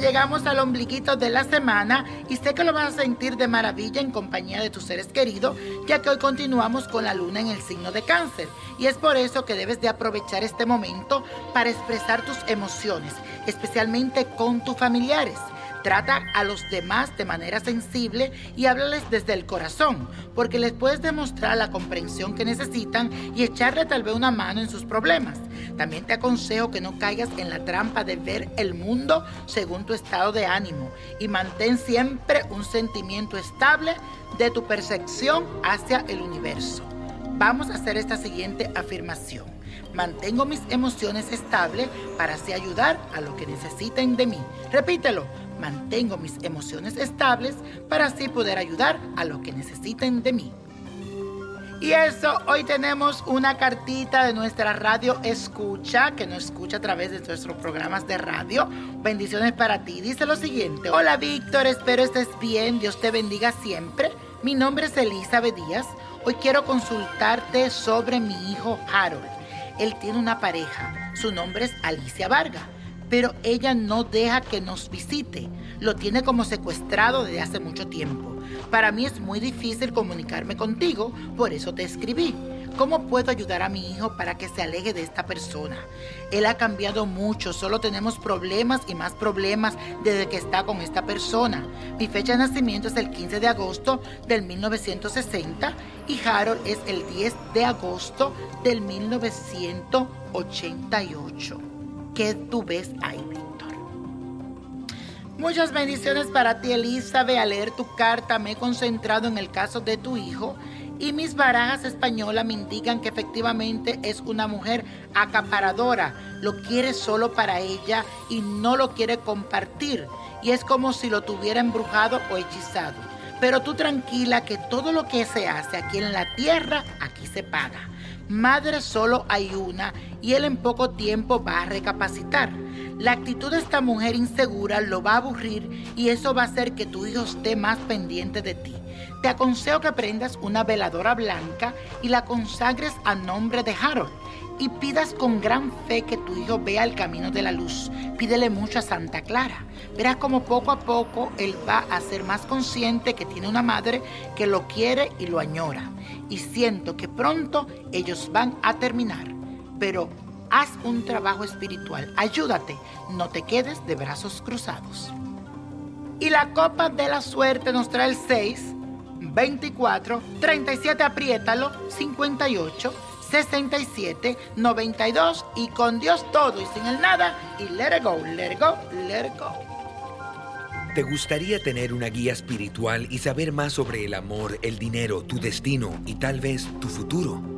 llegamos al ombliguito de la semana y sé que lo vas a sentir de maravilla en compañía de tus seres queridos, ya que hoy continuamos con la luna en el signo de cáncer. Y es por eso que debes de aprovechar este momento para expresar tus emociones, especialmente con tus familiares. Trata a los demás de manera sensible y háblales desde el corazón, porque les puedes demostrar la comprensión que necesitan y echarle tal vez una mano en sus problemas. También te aconsejo que no caigas en la trampa de ver el mundo según tu estado de ánimo y mantén siempre un sentimiento estable de tu percepción hacia el universo. Vamos a hacer esta siguiente afirmación. Mantengo mis emociones estables para así ayudar a lo que necesiten de mí. Repítelo mantengo mis emociones estables para así poder ayudar a lo que necesiten de mí. Y eso, hoy tenemos una cartita de nuestra radio escucha, que nos escucha a través de nuestros programas de radio. Bendiciones para ti. Dice lo siguiente. Hola Víctor, espero estés bien. Dios te bendiga siempre. Mi nombre es Elizabeth Díaz. Hoy quiero consultarte sobre mi hijo Harold. Él tiene una pareja. Su nombre es Alicia Vargas pero ella no deja que nos visite. Lo tiene como secuestrado desde hace mucho tiempo. Para mí es muy difícil comunicarme contigo, por eso te escribí. ¿Cómo puedo ayudar a mi hijo para que se aleje de esta persona? Él ha cambiado mucho, solo tenemos problemas y más problemas desde que está con esta persona. Mi fecha de nacimiento es el 15 de agosto del 1960 y Harold es el 10 de agosto del 1988. ¿Qué tú ves ahí, Víctor? Muchas bendiciones para ti, Elizabeth. Al leer tu carta me he concentrado en el caso de tu hijo y mis barajas españolas me indican que efectivamente es una mujer acaparadora. Lo quiere solo para ella y no lo quiere compartir. Y es como si lo tuviera embrujado o hechizado. Pero tú tranquila que todo lo que se hace aquí en la tierra, aquí se paga. Madre solo hay una y él en poco tiempo va a recapacitar. La actitud de esta mujer insegura lo va a aburrir y eso va a hacer que tu hijo esté más pendiente de ti. Te aconsejo que prendas una veladora blanca y la consagres a nombre de Harold y pidas con gran fe que tu hijo vea el camino de la luz. Pídele mucho a Santa Clara. Verás como poco a poco él va a ser más consciente que tiene una madre que lo quiere y lo añora. Y siento que pronto ellos van a terminar. Pero haz un trabajo espiritual. Ayúdate. No te quedes de brazos cruzados. Y la copa de la suerte nos trae el 6, 24, 37, apriétalo, 58. 67 92 y con Dios todo y sin el nada y let it go, let it go, let it go. ¿Te gustaría tener una guía espiritual y saber más sobre el amor, el dinero, tu destino y tal vez tu futuro?